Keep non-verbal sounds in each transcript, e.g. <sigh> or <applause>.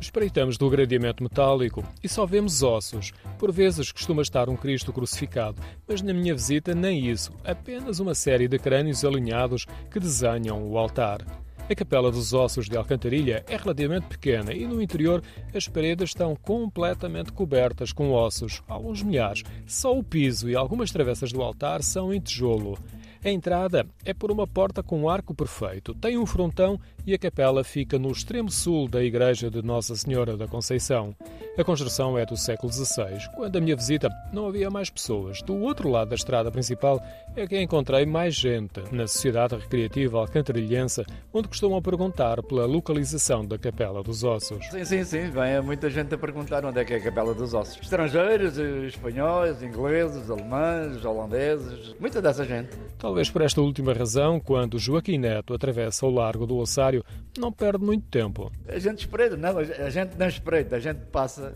Espreitamos do gradeamento metálico e só vemos ossos. Por vezes costuma estar um Cristo crucificado, mas na minha visita nem isso, apenas uma série de crânios alinhados que desenham o altar. A Capela dos Ossos de Alcantarilha é relativamente pequena e no interior as paredes estão completamente cobertas com ossos, alguns milhares. Só o piso e algumas travessas do altar são em tijolo. A entrada é por uma porta com arco perfeito, tem um frontão e a capela fica no extremo sul da igreja de Nossa Senhora da Conceição. A construção é do século XVI. Quando a minha visita, não havia mais pessoas. Do outro lado da estrada principal é que encontrei mais gente, na Sociedade Recreativa Alcantarilhense, onde costumam perguntar pela localização da Capela dos Ossos. Sim, sim, sim. Vem muita gente a perguntar onde é que é a Capela dos Ossos. Estrangeiros, espanhóis, ingleses, alemães, holandeses, muita dessa gente. Talvez por esta última razão, quando Joaquim Neto atravessa o Largo do Ossário, não perde muito tempo. A gente espreita, não, a gente não espreita, a gente passa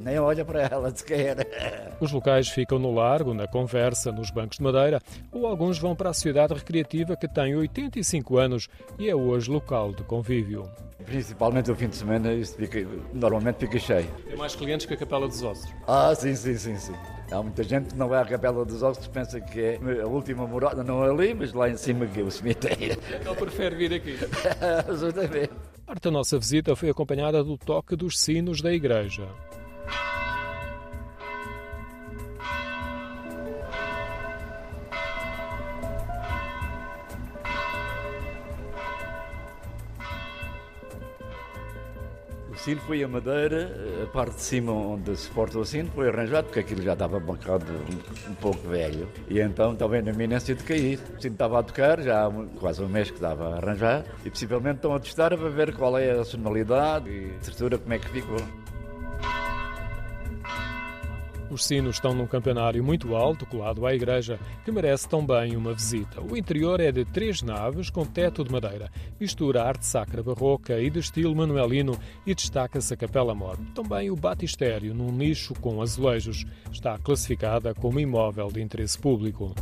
nem olha para ela sequer. Os locais ficam no largo, na conversa, nos bancos de madeira, ou alguns vão para a cidade recreativa que tem 85 anos e é hoje local de convívio. Principalmente o fim de semana, isso fica, normalmente fica cheio. Tem mais clientes que a Capela dos Ossos? Ah, sim, sim, sim, sim. Há muita gente que não vai à Capela dos Ossos, pensa que é a última morada, não é ali, mas lá em cima que é o cemitério. Então prefere vir aqui. <laughs> Exatamente. Parte da nossa visita foi acompanhada do toque dos sinos da igreja. O sino foi a madeira, a parte de cima onde se porta o sino foi arranjado, porque aquilo já estava bancado um, um, pouco velho. E então estava na iminência de cair. O sino estava a tocar, já há quase um mês que estava a arranjar, e possivelmente estão a testar para ver qual é a sonoridade e a estrutura, como é que ficou. Os sinos estão num campanário muito alto, colado à igreja, que merece também uma visita. O interior é de três naves com teto de madeira. Mistura arte sacra barroca e de estilo manuelino e destaca-se a Capela Mor. Também o batistério, num nicho com azulejos. Está classificada como imóvel de interesse público.